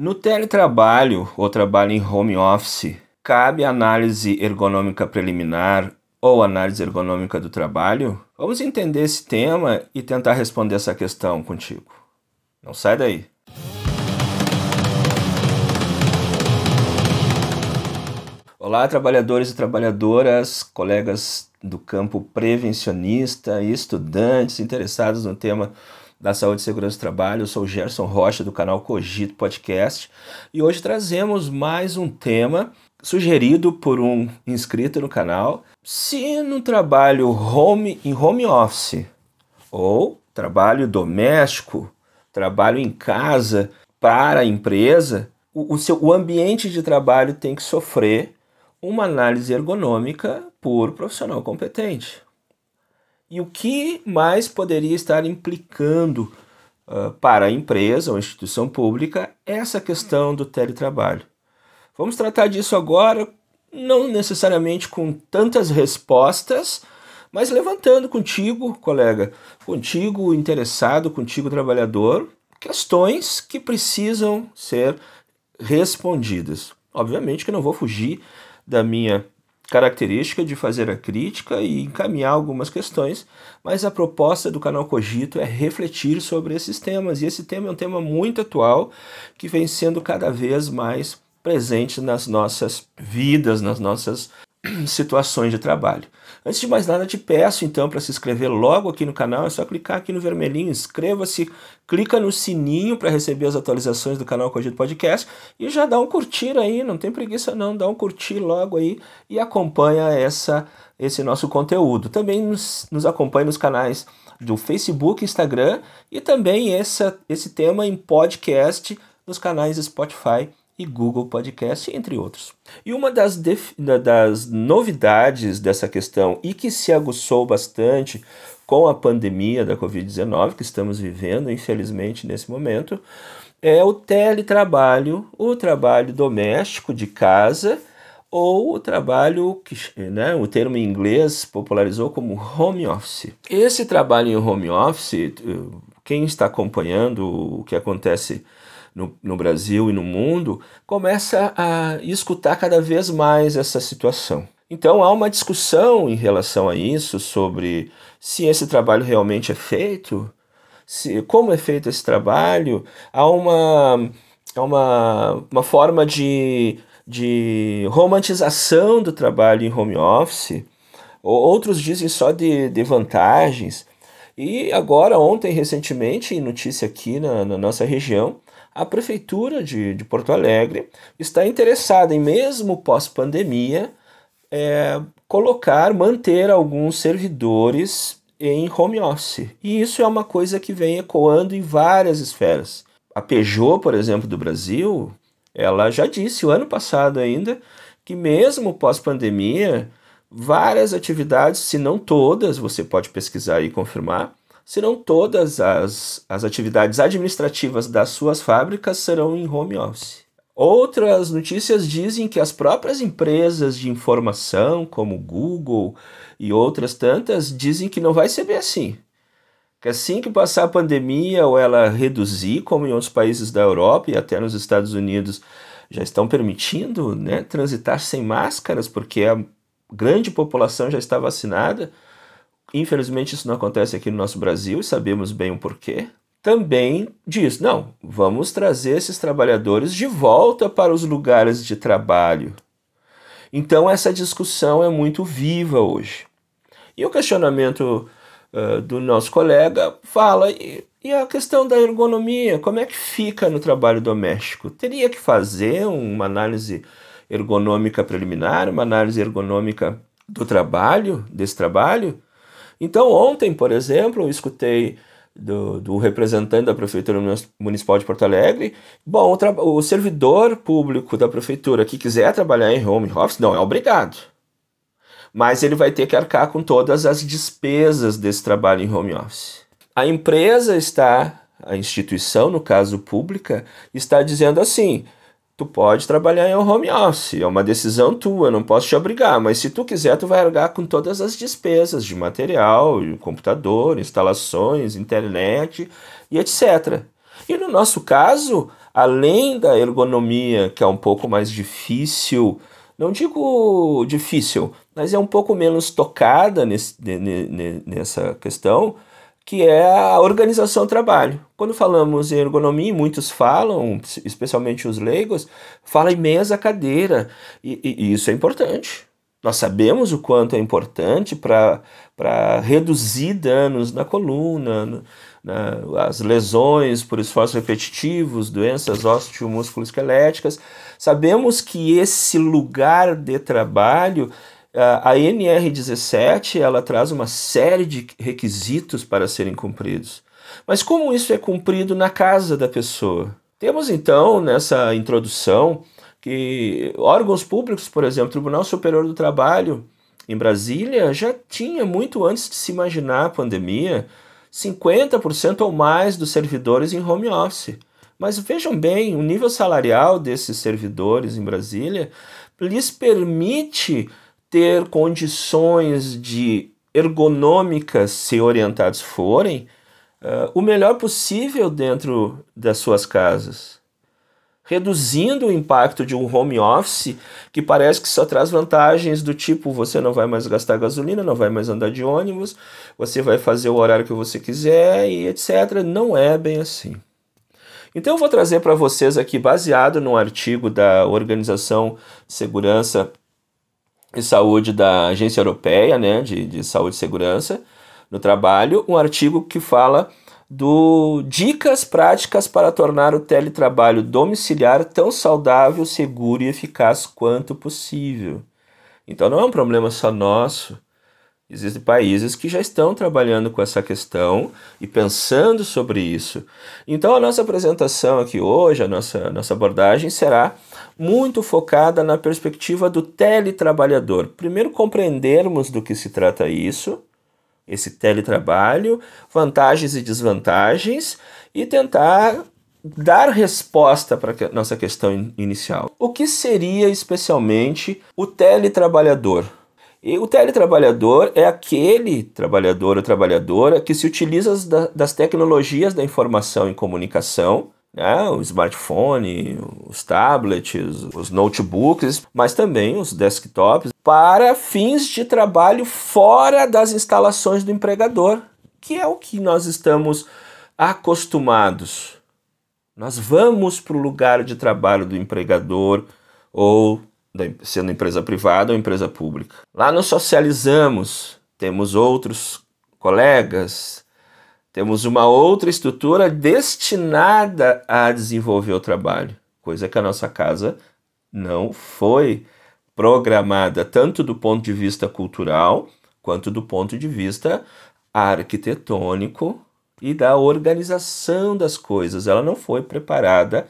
No teletrabalho ou trabalho em home office, cabe análise ergonômica preliminar ou análise ergonômica do trabalho? Vamos entender esse tema e tentar responder essa questão contigo. Não sai daí. Olá, trabalhadores e trabalhadoras, colegas do campo prevencionista e estudantes interessados no tema da saúde e segurança do trabalho. Eu sou o Gerson Rocha do canal Cogito Podcast e hoje trazemos mais um tema sugerido por um inscrito no canal. Se no trabalho home em home office ou trabalho doméstico, trabalho em casa para a empresa, o, o, seu, o ambiente de trabalho tem que sofrer uma análise ergonômica por profissional competente. E o que mais poderia estar implicando uh, para a empresa ou instituição pública essa questão do teletrabalho? Vamos tratar disso agora, não necessariamente com tantas respostas, mas levantando contigo, colega, contigo interessado, contigo trabalhador, questões que precisam ser respondidas. Obviamente que não vou fugir da minha característica de fazer a crítica e encaminhar algumas questões, mas a proposta do canal Cogito é refletir sobre esses temas, e esse tema é um tema muito atual que vem sendo cada vez mais presente nas nossas vidas, nas nossas situações de trabalho. Antes de mais nada, te peço então para se inscrever logo aqui no canal, é só clicar aqui no vermelhinho, inscreva-se, clica no sininho para receber as atualizações do canal Cogito Podcast e já dá um curtir aí, não tem preguiça não, dá um curtir logo aí e acompanha essa esse nosso conteúdo. Também nos, nos acompanhe nos canais do Facebook, Instagram e também essa, esse tema em podcast nos canais Spotify e Google Podcast, entre outros. E uma das, das novidades dessa questão e que se aguçou bastante com a pandemia da Covid-19 que estamos vivendo, infelizmente, nesse momento, é o teletrabalho, o trabalho doméstico de casa ou o trabalho que né, o termo em inglês popularizou como home office. Esse trabalho em home office, quem está acompanhando o que acontece no, no Brasil e no mundo, começa a escutar cada vez mais essa situação. Então há uma discussão em relação a isso sobre se esse trabalho realmente é feito, se, como é feito esse trabalho. Há uma, há uma, uma forma de, de romantização do trabalho em home office. Outros dizem só de, de vantagens. E agora, ontem, recentemente, notícia aqui na, na nossa região, a Prefeitura de, de Porto Alegre está interessada em, mesmo pós-pandemia, é, colocar, manter alguns servidores em home office. E isso é uma coisa que vem ecoando em várias esferas. A Peugeot, por exemplo, do Brasil, ela já disse o ano passado ainda que mesmo pós-pandemia, várias atividades, se não todas, você pode pesquisar e confirmar, serão todas as, as atividades administrativas das suas fábricas serão em home office. Outras notícias dizem que as próprias empresas de informação, como Google e outras tantas, dizem que não vai ser bem assim. Que assim que passar a pandemia ou ela reduzir, como em outros países da Europa e até nos Estados Unidos já estão permitindo né, transitar sem máscaras, porque a grande população já está vacinada, Infelizmente, isso não acontece aqui no nosso Brasil e sabemos bem o porquê. Também diz: não, vamos trazer esses trabalhadores de volta para os lugares de trabalho. Então, essa discussão é muito viva hoje. E o questionamento uh, do nosso colega fala: e, e a questão da ergonomia? Como é que fica no trabalho doméstico? Teria que fazer uma análise ergonômica preliminar, uma análise ergonômica do trabalho, desse trabalho? Então, ontem, por exemplo, eu escutei do, do, representante da Prefeitura Municipal de Porto Alegre. Bom, o, o, servidor público da Prefeitura que quiser trabalhar em home office não é obrigado. Mas ele vai ter que arcar com todas as despesas desse trabalho em home office. A empresa está, a instituição, no caso pública, está dizendo assim: tu pode trabalhar em home office, é uma decisão tua, não posso te obrigar, mas se tu quiser, tu vai largar com todas as despesas de material, computador, instalações, internet e etc. E no nosso caso, além da ergonomia, que é um pouco mais difícil, não digo difícil, mas é um pouco menos tocada nesse, nessa questão, que é a organização do trabalho. Quando falamos em ergonomia, muitos falam, especialmente os leigos, falam em mesa, cadeira, e, e isso é importante. Nós sabemos o quanto é importante para reduzir danos na coluna, na, as lesões por esforços repetitivos, doenças osteomusculoesqueléticas. Sabemos que esse lugar de trabalho, a NR17, ela traz uma série de requisitos para serem cumpridos. Mas como isso é cumprido na casa da pessoa? Temos então nessa introdução que órgãos públicos, por exemplo, o Tribunal Superior do Trabalho em Brasília já tinha muito antes de se imaginar a pandemia 50% ou mais dos servidores em home office. Mas vejam bem, o nível salarial desses servidores em Brasília lhes permite ter condições de ergonômicas, se orientados forem, uh, o melhor possível dentro das suas casas reduzindo o impacto de um home office que parece que só traz vantagens do tipo você não vai mais gastar gasolina, não vai mais andar de ônibus, você vai fazer o horário que você quiser e etc. Não é bem assim. Então eu vou trazer para vocês aqui, baseado num artigo da Organização de Segurança e Saúde da Agência Europeia né, de, de Saúde e Segurança no Trabalho, um artigo que fala do Dicas Práticas para tornar o teletrabalho domiciliar tão saudável, seguro e eficaz quanto possível. Então não é um problema só nosso. Existem países que já estão trabalhando com essa questão e pensando sobre isso. Então a nossa apresentação aqui hoje, a nossa, nossa abordagem será muito focada na perspectiva do teletrabalhador. Primeiro compreendermos do que se trata isso, esse teletrabalho, vantagens e desvantagens e tentar dar resposta para a nossa questão inicial. O que seria especialmente o teletrabalhador? E o teletrabalhador é aquele trabalhador ou trabalhadora que se utiliza das tecnologias da informação e comunicação né, o smartphone, os tablets, os notebooks, mas também os desktops, para fins de trabalho fora das instalações do empregador, que é o que nós estamos acostumados. Nós vamos para o lugar de trabalho do empregador ou sendo empresa privada ou empresa pública. Lá nos socializamos, temos outros colegas, temos uma outra estrutura destinada a desenvolver o trabalho, coisa que a nossa casa não foi programada tanto do ponto de vista cultural quanto do ponto de vista arquitetônico e da organização das coisas. Ela não foi preparada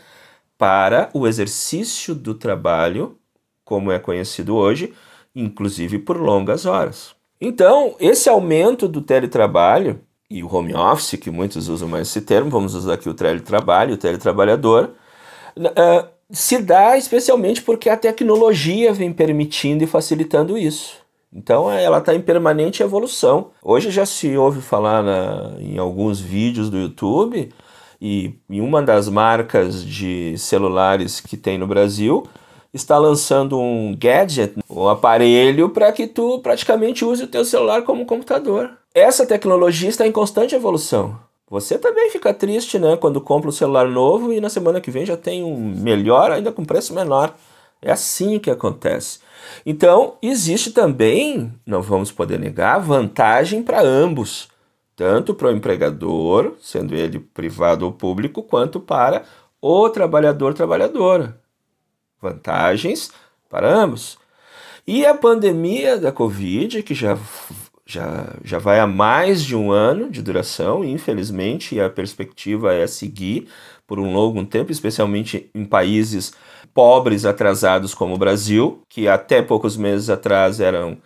para o exercício do trabalho, como é conhecido hoje, inclusive por longas horas. Então, esse aumento do teletrabalho e o home office, que muitos usam mais esse termo, vamos usar aqui o teletrabalho, o teletrabalhador, uh, se dá especialmente porque a tecnologia vem permitindo e facilitando isso. Então ela está em permanente evolução. Hoje já se ouve falar na, em alguns vídeos do YouTube e em uma das marcas de celulares que tem no Brasil está lançando um gadget, um aparelho para que tu praticamente use o teu celular como computador essa tecnologia está em constante evolução. Você também fica triste, né, quando compra um celular novo e na semana que vem já tem um melhor, ainda com preço menor. É assim que acontece. Então, existe também, não vamos poder negar, vantagem para ambos, tanto para o empregador, sendo ele privado ou público, quanto para o trabalhador trabalhadora. Vantagens para ambos. E a pandemia da Covid, que já já, já vai há mais de um ano de duração, e infelizmente a perspectiva é seguir por um longo tempo, especialmente em países pobres, atrasados como o Brasil, que até poucos meses atrás eram,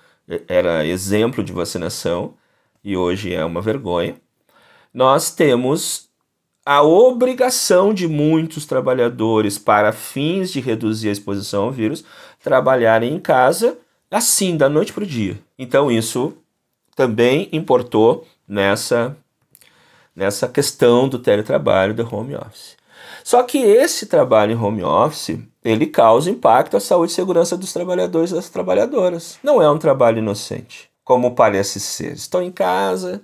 era exemplo de vacinação e hoje é uma vergonha. Nós temos a obrigação de muitos trabalhadores, para fins de reduzir a exposição ao vírus, trabalharem em casa assim, da noite para o dia. Então, isso também importou nessa, nessa questão do teletrabalho, do home office. Só que esse trabalho em home office, ele causa impacto à saúde e segurança dos trabalhadores e das trabalhadoras. Não é um trabalho inocente, como parece ser. Estou em casa,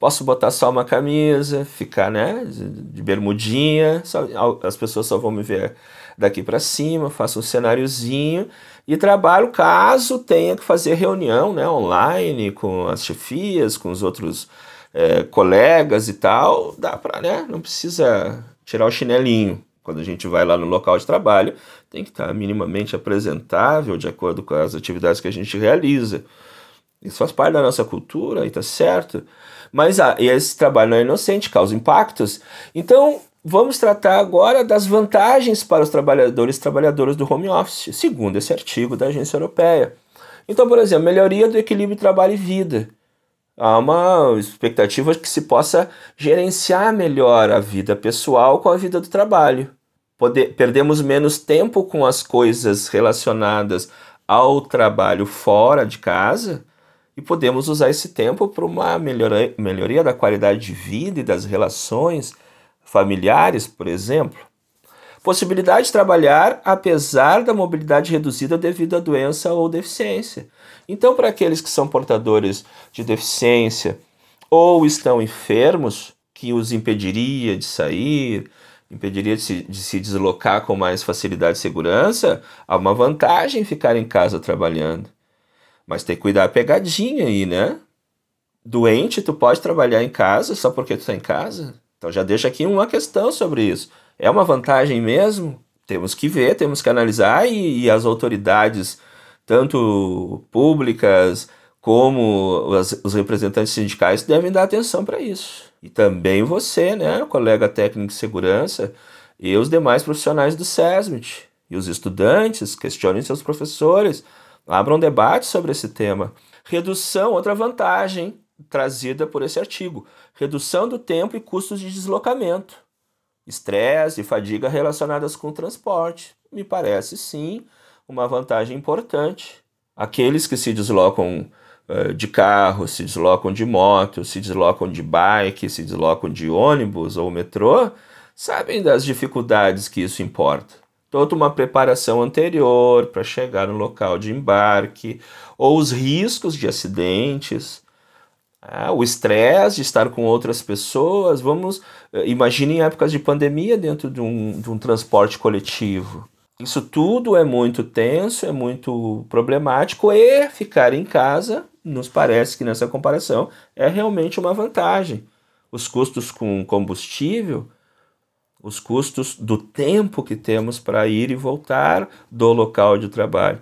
posso botar só uma camisa, ficar né, de bermudinha, só, as pessoas só vão me ver daqui para cima, faço um cenáriozinho e trabalho caso tenha que fazer reunião né, online com as chefias, com os outros é, colegas e tal, dá para, né? Não precisa tirar o chinelinho. Quando a gente vai lá no local de trabalho, tem que estar minimamente apresentável de acordo com as atividades que a gente realiza. Isso faz parte da nossa cultura e tá certo. Mas ah, esse trabalho não é inocente, causa impactos. Então, vamos tratar agora das vantagens para os trabalhadores e trabalhadoras do home office, segundo esse artigo da Agência Europeia. Então, por exemplo, melhoria do equilíbrio trabalho e vida há uma expectativa de que se possa gerenciar melhor a vida pessoal com a vida do trabalho. Poder, perdemos menos tempo com as coisas relacionadas ao trabalho fora de casa e podemos usar esse tempo para uma melhoria, melhoria da qualidade de vida e das relações familiares, por exemplo. Possibilidade de trabalhar apesar da mobilidade reduzida devido à doença ou deficiência. Então, para aqueles que são portadores de deficiência ou estão enfermos, que os impediria de sair, impediria de se, de se deslocar com mais facilidade e segurança, há uma vantagem ficar em casa trabalhando. Mas tem que cuidar a pegadinha aí, né? Doente, tu pode trabalhar em casa só porque tu está em casa? Então já deixa aqui uma questão sobre isso. É uma vantagem mesmo? Temos que ver, temos que analisar e, e as autoridades, tanto públicas como as, os representantes sindicais, devem dar atenção para isso. E também você, né, colega técnico de segurança, e os demais profissionais do SESMIT. E os estudantes questionem seus professores, abram um debate sobre esse tema. Redução, outra vantagem trazida por esse artigo: redução do tempo e custos de deslocamento estresse e fadiga relacionadas com o transporte. Me parece sim uma vantagem importante. Aqueles que se deslocam uh, de carro, se deslocam de moto, se deslocam de bike, se deslocam de ônibus ou metrô, sabem das dificuldades que isso importa. Toda uma preparação anterior para chegar no local de embarque, ou os riscos de acidentes, ah, o estresse de estar com outras pessoas. Vamos, eh, imagine épocas de pandemia dentro de um, de um transporte coletivo. Isso tudo é muito tenso, é muito problemático e ficar em casa, nos parece que nessa comparação, é realmente uma vantagem. Os custos com combustível, os custos do tempo que temos para ir e voltar do local de trabalho.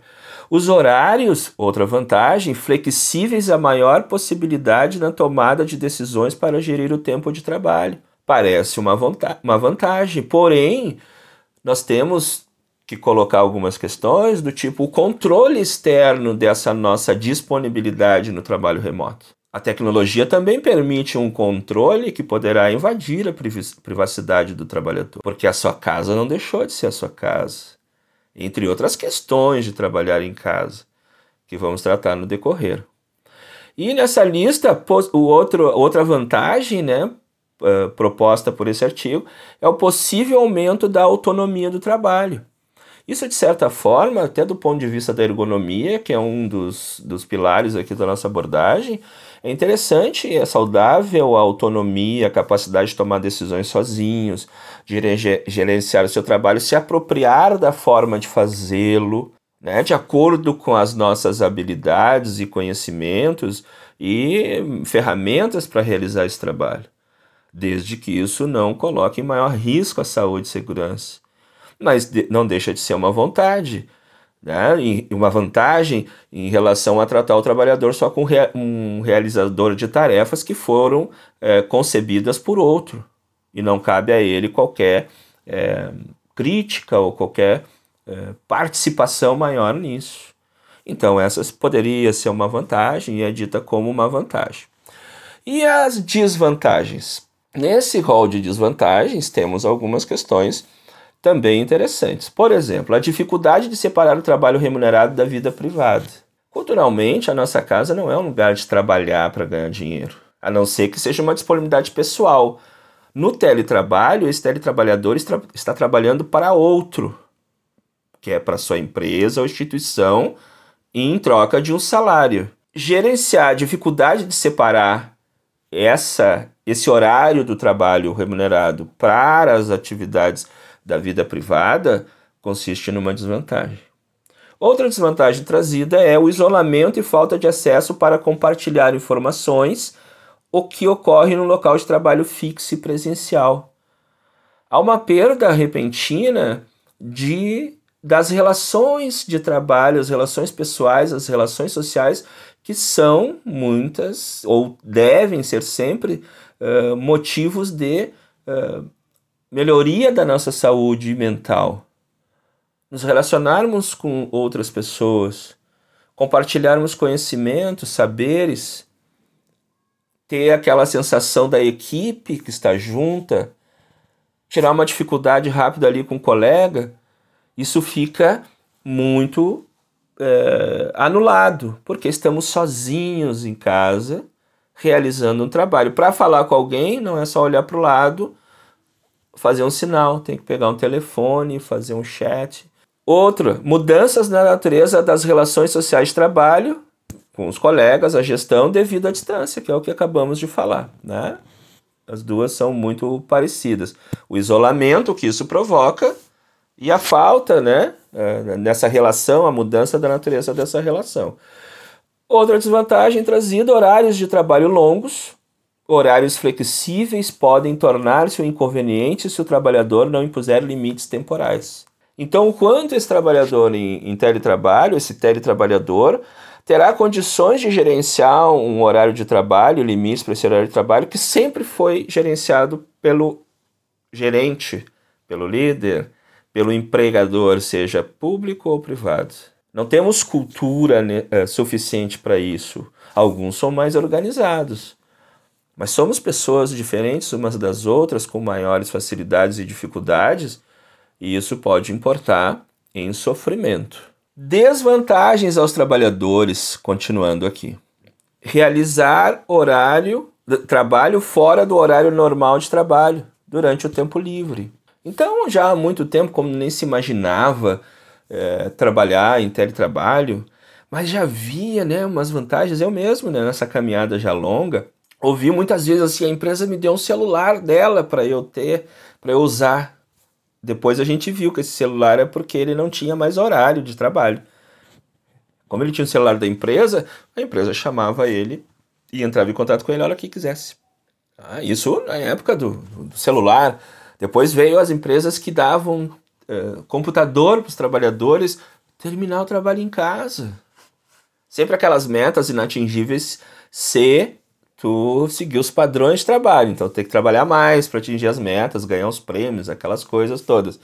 Os horários, outra vantagem, flexíveis a maior possibilidade na tomada de decisões para gerir o tempo de trabalho. Parece uma, uma vantagem, porém, nós temos que colocar algumas questões do tipo o controle externo dessa nossa disponibilidade no trabalho remoto. A tecnologia também permite um controle que poderá invadir a privacidade do trabalhador, porque a sua casa não deixou de ser a sua casa entre outras questões de trabalhar em casa, que vamos tratar no decorrer. E nessa lista, o outro, outra vantagem né, uh, proposta por esse artigo é o possível aumento da autonomia do trabalho. Isso, de certa forma, até do ponto de vista da ergonomia, que é um dos, dos pilares aqui da nossa abordagem, é interessante, é saudável a autonomia, a capacidade de tomar decisões sozinhos, de gerenciar o seu trabalho, se apropriar da forma de fazê-lo, né, de acordo com as nossas habilidades e conhecimentos e ferramentas para realizar esse trabalho, desde que isso não coloque em maior risco a saúde e segurança. Mas não deixa de ser uma vontade né? E uma vantagem em relação a tratar o trabalhador só com um realizador de tarefas que foram é, concebidas por outro e não cabe a ele qualquer é, crítica ou qualquer é, participação maior nisso. Então, essa poderia ser uma vantagem e é dita como uma vantagem. E as desvantagens? Nesse rol de desvantagens, temos algumas questões também interessantes. Por exemplo, a dificuldade de separar o trabalho remunerado da vida privada. Culturalmente, a nossa casa não é um lugar de trabalhar para ganhar dinheiro, a não ser que seja uma disponibilidade pessoal. No teletrabalho, esse teletrabalhador está, trabalhando para outro, que é para sua empresa ou instituição, em troca de um salário. Gerenciar a dificuldade de separar essa esse horário do trabalho remunerado para as atividades da vida privada consiste numa desvantagem. Outra desvantagem trazida é o isolamento e falta de acesso para compartilhar informações, o que ocorre no local de trabalho fixo e presencial. Há uma perda repentina de das relações de trabalho, as relações pessoais, as relações sociais, que são muitas ou devem ser sempre uh, motivos de uh, melhoria da nossa saúde mental nos relacionarmos com outras pessoas, compartilharmos conhecimentos, saberes, ter aquela sensação da equipe que está junta, tirar uma dificuldade rápida ali com um colega, isso fica muito é, anulado, porque estamos sozinhos em casa realizando um trabalho. Para falar com alguém, não é só olhar para o lado, fazer um sinal, tem que pegar um telefone, fazer um chat. Outra, mudanças na natureza das relações sociais de trabalho com os colegas, a gestão devido à distância, que é o que acabamos de falar, né? As duas são muito parecidas. O isolamento que isso provoca e a falta, né, é, nessa relação, a mudança da natureza dessa relação. Outra desvantagem trazida, horários de trabalho longos, horários flexíveis podem tornar-se um inconveniente se o trabalhador não impuser limites temporais. Então, quanto esse trabalhador em, em teletrabalho, esse teletrabalhador, terá condições de gerenciar um horário de trabalho, limites para esse horário de trabalho, que sempre foi gerenciado pelo gerente, pelo líder, pelo empregador, seja público ou privado. Não temos cultura né, é, suficiente para isso. Alguns são mais organizados. Mas somos pessoas diferentes umas das outras, com maiores facilidades e dificuldades, e isso pode importar em sofrimento. Desvantagens aos trabalhadores, continuando aqui. Realizar horário, trabalho fora do horário normal de trabalho, durante o tempo livre. Então, já há muito tempo, como nem se imaginava é, trabalhar em teletrabalho, mas já havia né, umas vantagens. Eu mesmo, né, nessa caminhada já longa, ouvi muitas vezes assim: a empresa me deu um celular dela para eu ter, para eu usar depois a gente viu que esse celular é porque ele não tinha mais horário de trabalho. Como ele tinha o celular da empresa, a empresa chamava ele e entrava em contato com ele a hora que quisesse. Ah, isso na época do, do, celular. Depois veio as empresas que davam uh, computador para os trabalhadores terminar o trabalho em casa. Sempre aquelas metas inatingíveis se tu seguir os padrões de trabalho. Então tem que trabalhar mais para atingir as metas, ganhar os prêmios, aquelas coisas todas.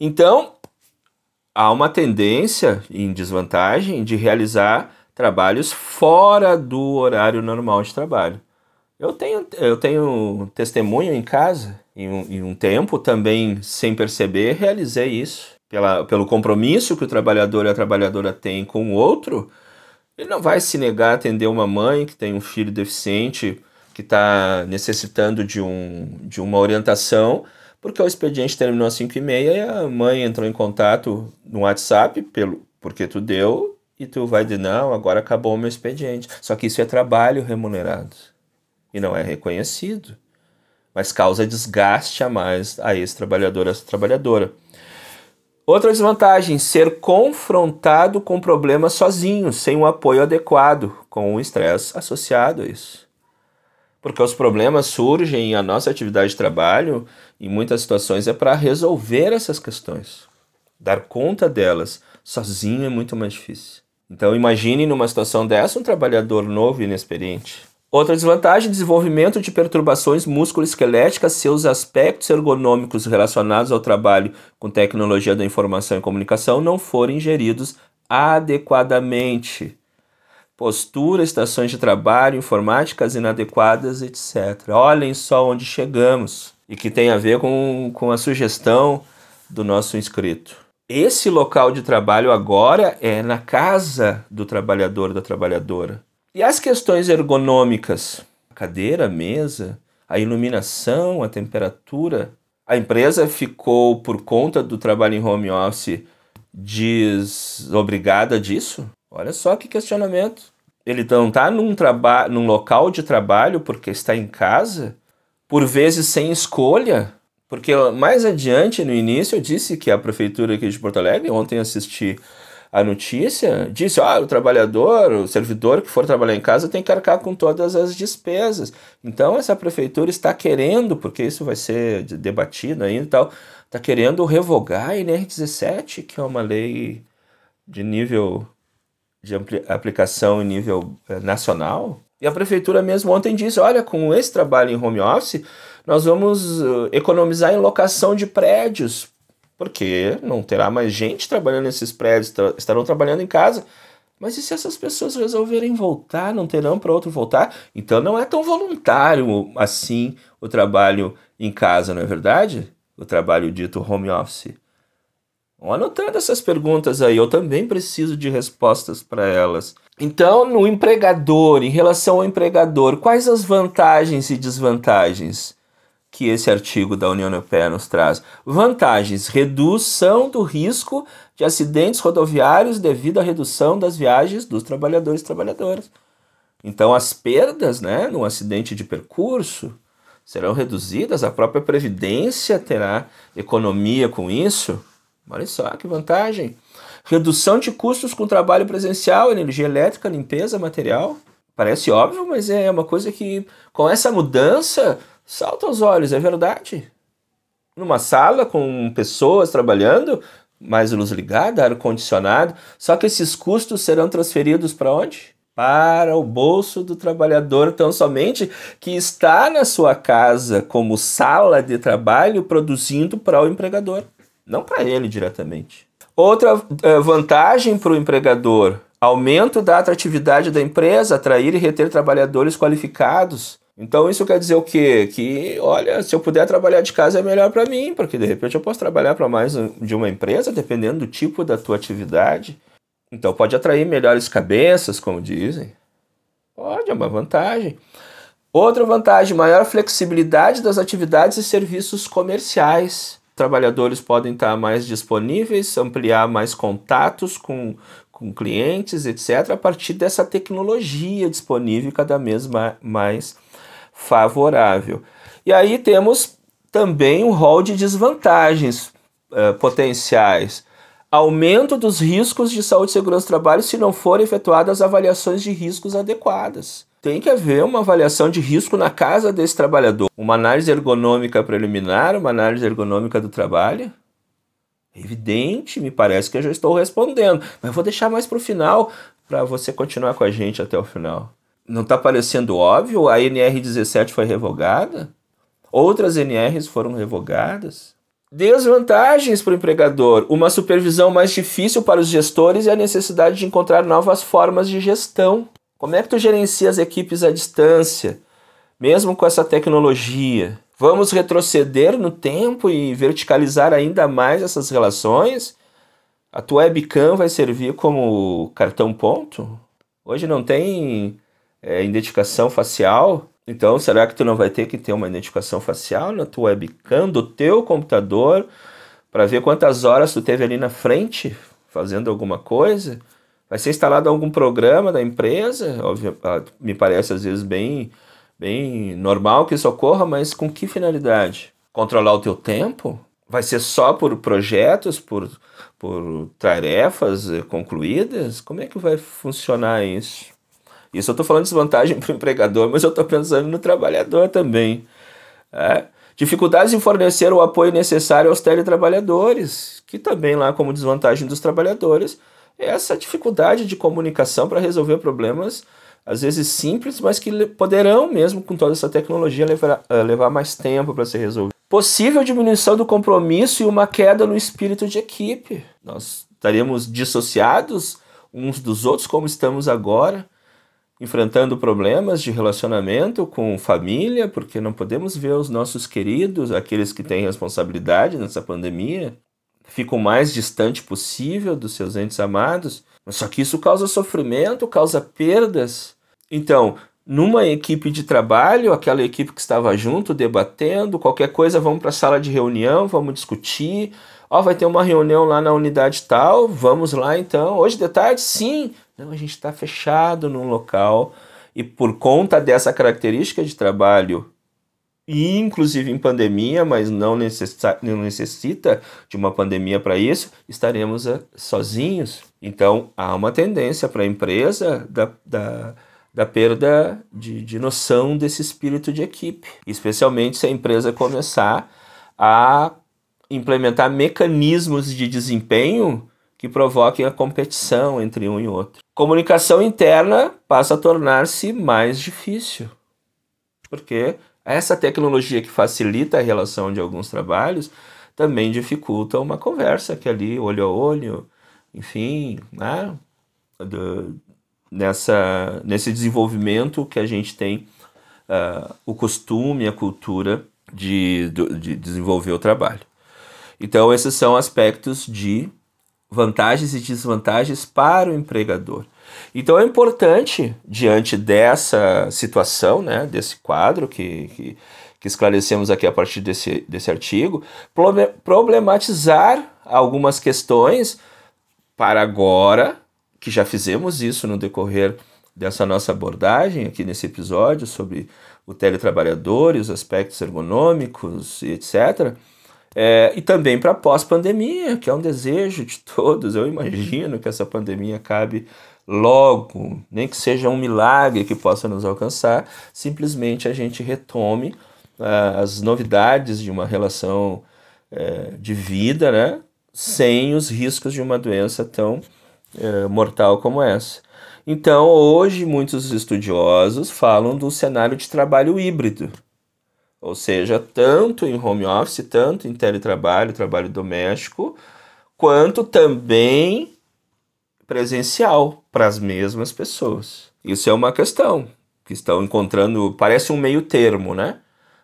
Então há uma tendência em desvantagem de realizar trabalhos fora do horário normal de trabalho. Eu tenho, eu tenho testemunho em casa, em um, em um tempo também, sem perceber, realizei isso. Pela, pelo compromisso que o trabalhador e a trabalhadora têm com o outro, ele não vai se negar a atender uma mãe que tem um filho deficiente, que está necessitando de, um, de uma orientação, porque o expediente terminou às 5 e meia e a mãe entrou em contato no WhatsApp, pelo, porque tu deu, e tu vai dizer, não, agora acabou o meu expediente. Só que isso é trabalho remunerado e não é reconhecido, mas causa desgaste a mais a esse trabalhador, a essa trabalhadora. Outra desvantagem, ser confrontado com problemas sozinho, sem um apoio adequado, com o estresse associado a isso. Porque os problemas surgem a nossa atividade de trabalho, em muitas situações é para resolver essas questões. Dar conta delas sozinho é muito mais difícil. Então imagine numa situação dessa um trabalhador novo e inexperiente. Outra desvantagem, desenvolvimento de perturbações musculoesqueléticas, seus aspectos ergonômicos relacionados ao trabalho com tecnologia da informação e comunicação não forem geridos adequadamente. Postura, estações de trabalho, informáticas inadequadas, etc. Olhem só onde chegamos e que tem a ver com, com a sugestão do nosso inscrito. Esse local de trabalho agora é na casa do trabalhador, da trabalhadora. E as questões ergonômicas? A cadeira, a mesa, a iluminação, a temperatura. A empresa ficou, por conta do trabalho em home office, desobrigada disso? Olha só que questionamento. Ele não está num, num local de trabalho porque está em casa, por vezes sem escolha. Porque mais adiante, no início, eu disse que a prefeitura aqui de Porto Alegre, ontem assisti a notícia, disse: ah, o trabalhador, o servidor que for trabalhar em casa tem que arcar com todas as despesas. Então, essa prefeitura está querendo, porque isso vai ser debatido ainda e tal, está querendo revogar a NR17, que é uma lei de nível de aplicação em nível eh, nacional. E a prefeitura mesmo ontem disse: olha, com esse trabalho em home office, nós vamos uh, economizar em locação de prédios, porque não terá mais gente trabalhando nesses prédios, estarão trabalhando em casa. Mas e se essas pessoas resolverem voltar, não terão para outro voltar? Então não é tão voluntário assim o trabalho em casa, não é verdade? O trabalho dito home office. Vão anotando essas perguntas aí, eu também preciso de respostas para elas. Então, no empregador, em relação ao empregador, quais as vantagens e desvantagens que esse artigo da União Europeia nos traz? Vantagens: redução do risco de acidentes rodoviários devido à redução das viagens dos trabalhadores e trabalhadoras. Então, as perdas né, no acidente de percurso serão reduzidas, a própria Previdência terá economia com isso. Olha só que vantagem. Redução de custos com trabalho presencial, energia elétrica, limpeza, material. Parece óbvio, mas é uma coisa que, com essa mudança, salta aos olhos, é verdade. Numa sala com pessoas trabalhando, mais luz ligada, ar-condicionado, só que esses custos serão transferidos para onde? Para o bolso do trabalhador, tão somente que está na sua casa como sala de trabalho produzindo para o empregador não para ele diretamente. Outra uh, vantagem para o empregador: aumento da atratividade da empresa, atrair e reter trabalhadores qualificados. Então isso quer dizer o quê? Que, olha, se eu puder trabalhar de casa é melhor para mim, porque de repente eu posso trabalhar para mais de uma empresa, dependendo do tipo da tua atividade. Então pode atrair melhores cabeças, como dizem. Pode, é uma vantagem. Outra vantagem, maior flexibilidade das atividades e serviços comerciais trabalhadores podem estar mais disponíveis, ampliar mais contatos com, com clientes, etc., a partir dessa tecnologia disponível cada vez mais favorável. E aí temos também um rol de desvantagens uh, potenciais. Aumento dos riscos de saúde e segurança do trabalho se não forem efetuadas avaliações de riscos adequadas. Tem que haver uma avaliação de risco na casa desse trabalhador. Uma análise ergonômica preliminar, uma análise ergonômica do trabalho. É evidente, me parece que eu já estou respondendo, mas vou deixar mais para o final para você continuar com a gente até o final. Não está parecendo óbvio? A NR17 foi revogada? Outras NRs foram revogadas? Desvantagens para o empregador: uma supervisão mais difícil para os gestores e a necessidade de encontrar novas formas de gestão. Como é que tu gerencia as equipes à distância, mesmo com essa tecnologia? Vamos retroceder no tempo e verticalizar ainda mais essas relações? A tua webcam vai servir como cartão ponto? Hoje não tem é, identificação facial, então será que tu não vai ter que ter uma identificação facial na tua webcam do teu computador para ver quantas horas tu teve ali na frente fazendo alguma coisa? Vai ser instalado algum programa da empresa, óbvio, ah, me parece às vezes bem, bem normal que isso ocorra, mas com que finalidade? Controlar o teu tempo? Vai ser só por projetos, por, por tarefas eh, concluídas? Como é que vai funcionar isso? Isso eu estou falando de desvantagem para o empregador, mas eu estou pensando no trabalhador também. É. Dificuldades em fornecer o apoio necessário aos teletrabalhadores, que também lá como desvantagem dos trabalhadores essa dificuldade de comunicação para resolver problemas, às vezes simples, mas que poderão, mesmo com toda essa tecnologia, levar, uh, levar mais tempo para ser resolvido. Possível diminuição do compromisso e uma queda no espírito de equipe. Nós estaríamos dissociados uns dos outros, como estamos agora, enfrentando problemas de relacionamento com família, porque não podemos ver os nossos queridos, aqueles que têm responsabilidade nessa pandemia, fica o mais distante possível dos seus entes amados. Só que isso causa sofrimento, causa perdas. Então, numa equipe de trabalho, aquela equipe que estava junto, debatendo, qualquer coisa, vamos para a sala de reunião, vamos discutir. Ó, oh, vai ter uma reunião lá na unidade tal, vamos lá então. Hoje de tarde, sim. Não, a gente está fechado num local e por conta dessa característica de trabalho, inclusive em pandemia, mas não, necessita, não necessita de uma pandemia para isso, estaremos uh, sozinhos. Então há uma tendência para a empresa da, da da perda de, de noção desse espírito de equipe, especialmente se a empresa começar a implementar mecanismos de desempenho que provoquem a competição entre um e outro. Comunicação interna passa a tornar-se mais difícil, porque essa tecnologia que facilita a relação de alguns trabalhos também dificulta uma conversa que ali, olho a olho, enfim, né, do, nessa, nesse desenvolvimento que a gente tem uh, o costume, a cultura de, de desenvolver o trabalho. Então, esses são aspectos de vantagens e desvantagens para o empregador. Então, é importante, diante dessa situação, né, desse quadro que, que, que esclarecemos aqui a partir desse, desse artigo, problematizar algumas questões para agora que já fizemos isso no decorrer dessa nossa abordagem aqui nesse episódio sobre o teletrabalhador e os aspectos ergonômicos e etc. É, e também para pós-pandemia, que é um desejo de todos. Eu imagino que essa pandemia acabe logo, nem que seja um milagre que possa nos alcançar, simplesmente a gente retome uh, as novidades de uma relação uh, de vida, né, sem os riscos de uma doença tão é, mortal como essa. Então, hoje, muitos estudiosos falam do cenário de trabalho híbrido, ou seja, tanto em home office, tanto em teletrabalho, trabalho doméstico, quanto também presencial para as mesmas pessoas. Isso é uma questão que estão encontrando, parece um meio termo, né?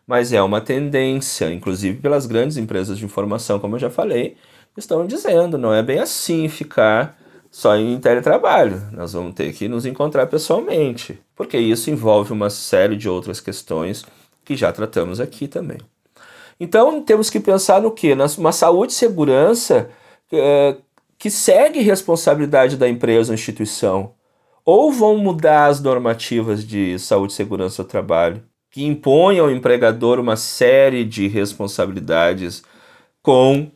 Mas é uma tendência, inclusive pelas grandes empresas de informação, como eu já falei, estão dizendo, não é bem assim ficar só em teletrabalho. Nós vamos ter que nos encontrar pessoalmente, porque isso envolve uma série de outras questões que já tratamos aqui também. Então temos que pensar no que? Uma saúde e segurança é, que segue responsabilidade da empresa ou instituição. Ou vão mudar as normativas de saúde e segurança do trabalho, que impõem ao empregador uma série de responsabilidades com,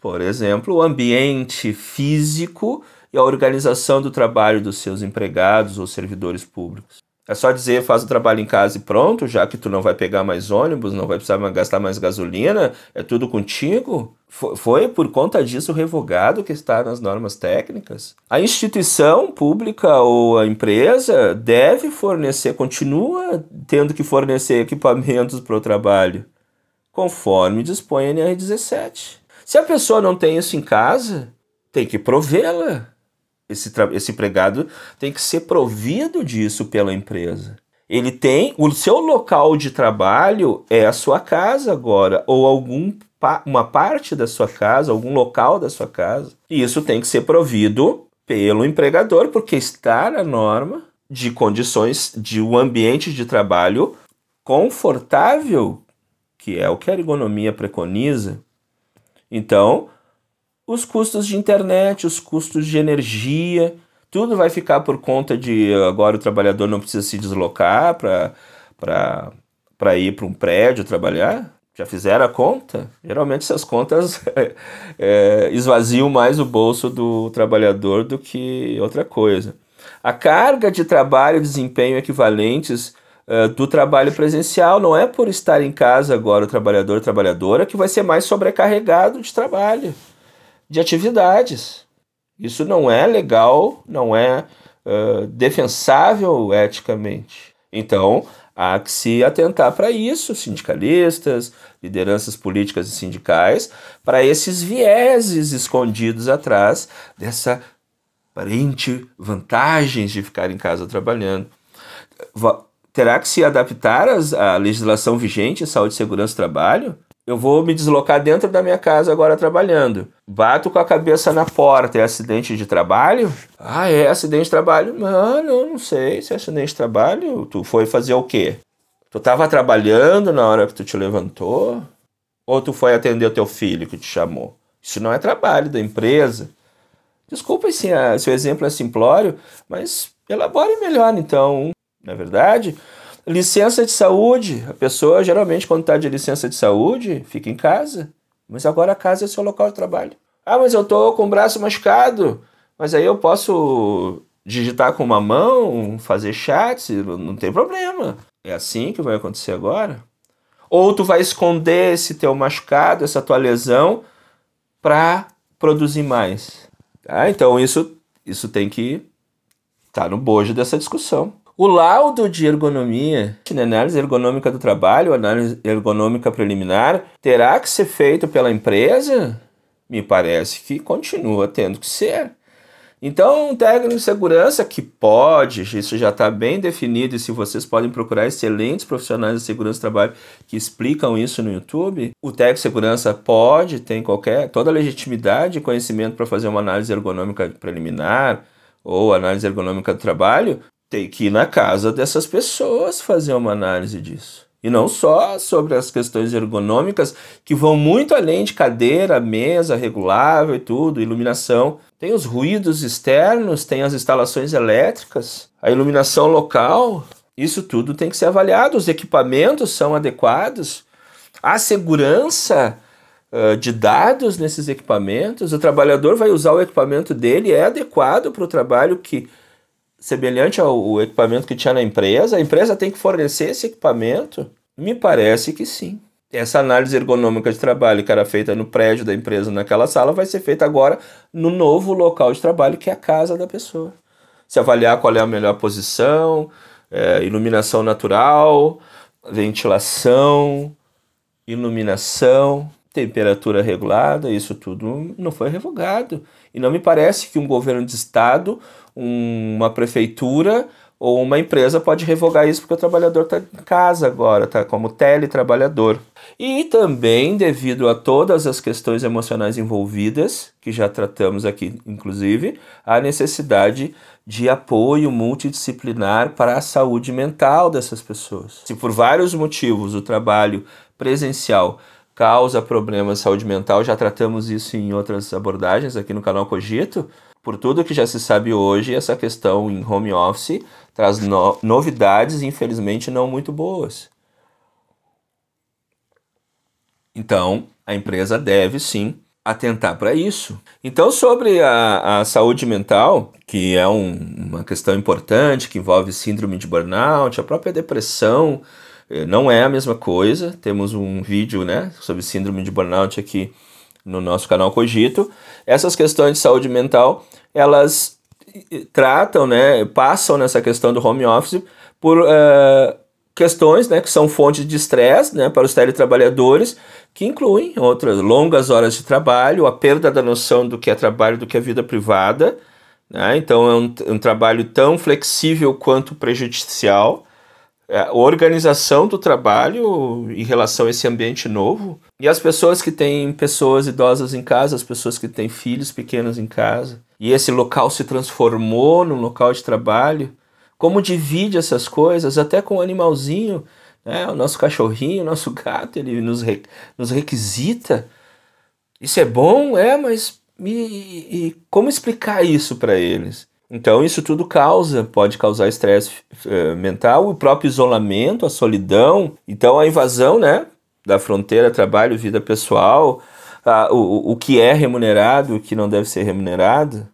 por exemplo, o ambiente físico e a organização do trabalho dos seus empregados ou servidores públicos. É só dizer, faz o trabalho em casa e pronto, já que tu não vai pegar mais ônibus, não vai precisar gastar mais gasolina, é tudo contigo? Foi por conta disso revogado que está nas normas técnicas? A instituição pública ou a empresa deve fornecer, continua tendo que fornecer equipamentos para o trabalho, conforme dispõe a NR17. Se a pessoa não tem isso em casa, tem que provê-la esse, esse empregado tem que ser provido disso pela empresa. Ele tem o seu local de trabalho é a sua casa agora ou algum uma parte da sua casa, algum local da sua casa. E isso tem que ser provido pelo empregador porque está na norma de condições de um ambiente de trabalho confortável, que é o que a ergonomia preconiza. Então, os custos de internet, os custos de energia, tudo vai ficar por conta de agora o trabalhador não precisa se deslocar para ir para um prédio trabalhar. Já fizeram a conta? Geralmente essas contas é, esvaziam mais o bolso do trabalhador do que outra coisa. A carga de trabalho e desempenho equivalentes uh, do trabalho presencial não é por estar em casa agora o trabalhador ou trabalhadora que vai ser mais sobrecarregado de trabalho de atividades. Isso não é legal, não é uh, defensável eticamente. Então, há que se atentar para isso, sindicalistas, lideranças políticas e sindicais, para esses vieses escondidos atrás dessa aparente vantagens de ficar em casa trabalhando. Terá que se adaptar à legislação vigente em saúde, segurança e trabalho? Eu vou me deslocar dentro da minha casa agora trabalhando. Bato com a cabeça na porta, é acidente de trabalho? Ah, é acidente de trabalho? Mano, eu não sei se é acidente de trabalho. Tu foi fazer o quê? Tu estava trabalhando na hora que tu te levantou? Ou tu foi atender o teu filho que te chamou? Isso não é trabalho da empresa. Desculpa se, o exemplo é simplório, mas elabore melhor então, não é verdade? Licença de saúde. A pessoa geralmente, quando está de licença de saúde, fica em casa. Mas agora a casa é seu local de trabalho. Ah, mas eu tô com o braço machucado. Mas aí eu posso digitar com uma mão, fazer chat, não tem problema. É assim que vai acontecer agora? Ou tu vai esconder esse teu machucado, essa tua lesão, para produzir mais. Ah, então isso, isso tem que estar tá no bojo dessa discussão. O laudo de ergonomia, análise ergonômica do trabalho, análise ergonômica preliminar, terá que ser feito pela empresa? Me parece que continua tendo que ser. Então, um técnico de segurança que pode, isso já está bem definido, e se vocês podem procurar excelentes profissionais de segurança do trabalho que explicam isso no YouTube, o técnico de segurança pode, tem qualquer, toda a legitimidade e conhecimento para fazer uma análise ergonômica preliminar ou análise ergonômica do trabalho, tem que ir na casa dessas pessoas fazer uma análise disso. E não só sobre as questões ergonômicas, que vão muito além de cadeira, mesa regulável e tudo, iluminação. Tem os ruídos externos, tem as instalações elétricas, a iluminação local. Isso tudo tem que ser avaliado. Os equipamentos são adequados. A segurança uh, de dados nesses equipamentos. O trabalhador vai usar o equipamento dele, é adequado para o trabalho que semelhante ao equipamento que tinha na empresa, a empresa tem que fornecer esse equipamento? Me parece que sim. Essa análise ergonômica de trabalho que era feita no prédio da empresa, naquela sala, vai ser feita agora no novo local de trabalho, que é a casa da pessoa. Se avaliar qual é a melhor posição, é, iluminação natural, ventilação, iluminação, temperatura regulada, isso tudo não foi revogado. E não me parece que um governo de estado, uma prefeitura ou uma empresa pode revogar isso porque o trabalhador está em casa agora, está como teletrabalhador. E também, devido a todas as questões emocionais envolvidas, que já tratamos aqui, inclusive, a necessidade de apoio multidisciplinar para a saúde mental dessas pessoas. Se por vários motivos o trabalho presencial causa problemas de saúde mental, já tratamos isso em outras abordagens aqui no canal Cogito. Por tudo que já se sabe hoje, essa questão em home office traz no novidades, infelizmente não muito boas. Então, a empresa deve sim atentar para isso. Então, sobre a, a saúde mental, que é um, uma questão importante, que envolve síndrome de burnout, a própria depressão, não é a mesma coisa. Temos um vídeo né, sobre síndrome de burnout aqui no nosso canal Cogito. Essas questões de saúde mental, elas eh, tratam, né, passam nessa questão do home office por uh, questões né, que são fontes de estresse né, para os teletrabalhadores, que incluem outras longas horas de trabalho, a perda da noção do que é trabalho do que é vida privada. Né? Então é um, um trabalho tão flexível quanto prejudicial a organização do trabalho em relação a esse ambiente novo. E as pessoas que têm pessoas idosas em casa, as pessoas que têm filhos pequenos em casa, e esse local se transformou num local de trabalho, como divide essas coisas, até com o animalzinho, né? o nosso cachorrinho, o nosso gato, ele nos, re, nos requisita. Isso é bom, é, mas e como explicar isso para eles? Então, isso tudo causa, pode causar estresse uh, mental, o próprio isolamento, a solidão. Então, a invasão né, da fronteira trabalho, vida pessoal, o, o que é remunerado, o que não deve ser remunerado.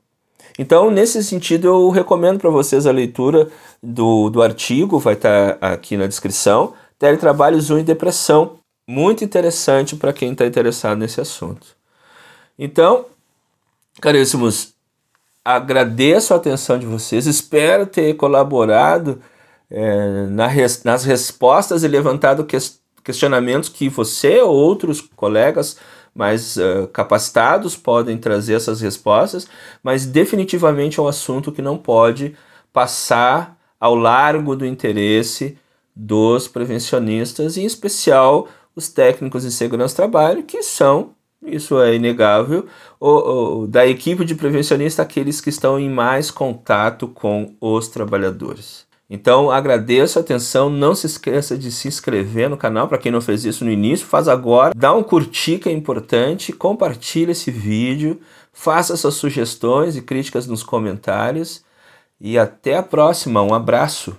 Então, nesse sentido, eu recomendo para vocês a leitura do, do artigo, vai estar tá aqui na descrição, Teletrabalho, Zoom e Depressão. Muito interessante para quem está interessado nesse assunto. Então, caríssimos, agradeço a atenção de vocês, espero ter colaborado é, na res, nas respostas e levantado que, questionamentos que você ou outros colegas mais uh, capacitados podem trazer essas respostas, mas definitivamente é um assunto que não pode passar ao largo do interesse dos prevencionistas, em especial os técnicos de segurança do trabalho, que são, isso é inegável, o, o, da equipe de prevencionista, aqueles que estão em mais contato com os trabalhadores. Então agradeço a atenção, não se esqueça de se inscrever no canal. Para quem não fez isso no início, faz agora, dá um curtir que é importante, compartilhe esse vídeo, faça suas sugestões e críticas nos comentários. E até a próxima, um abraço.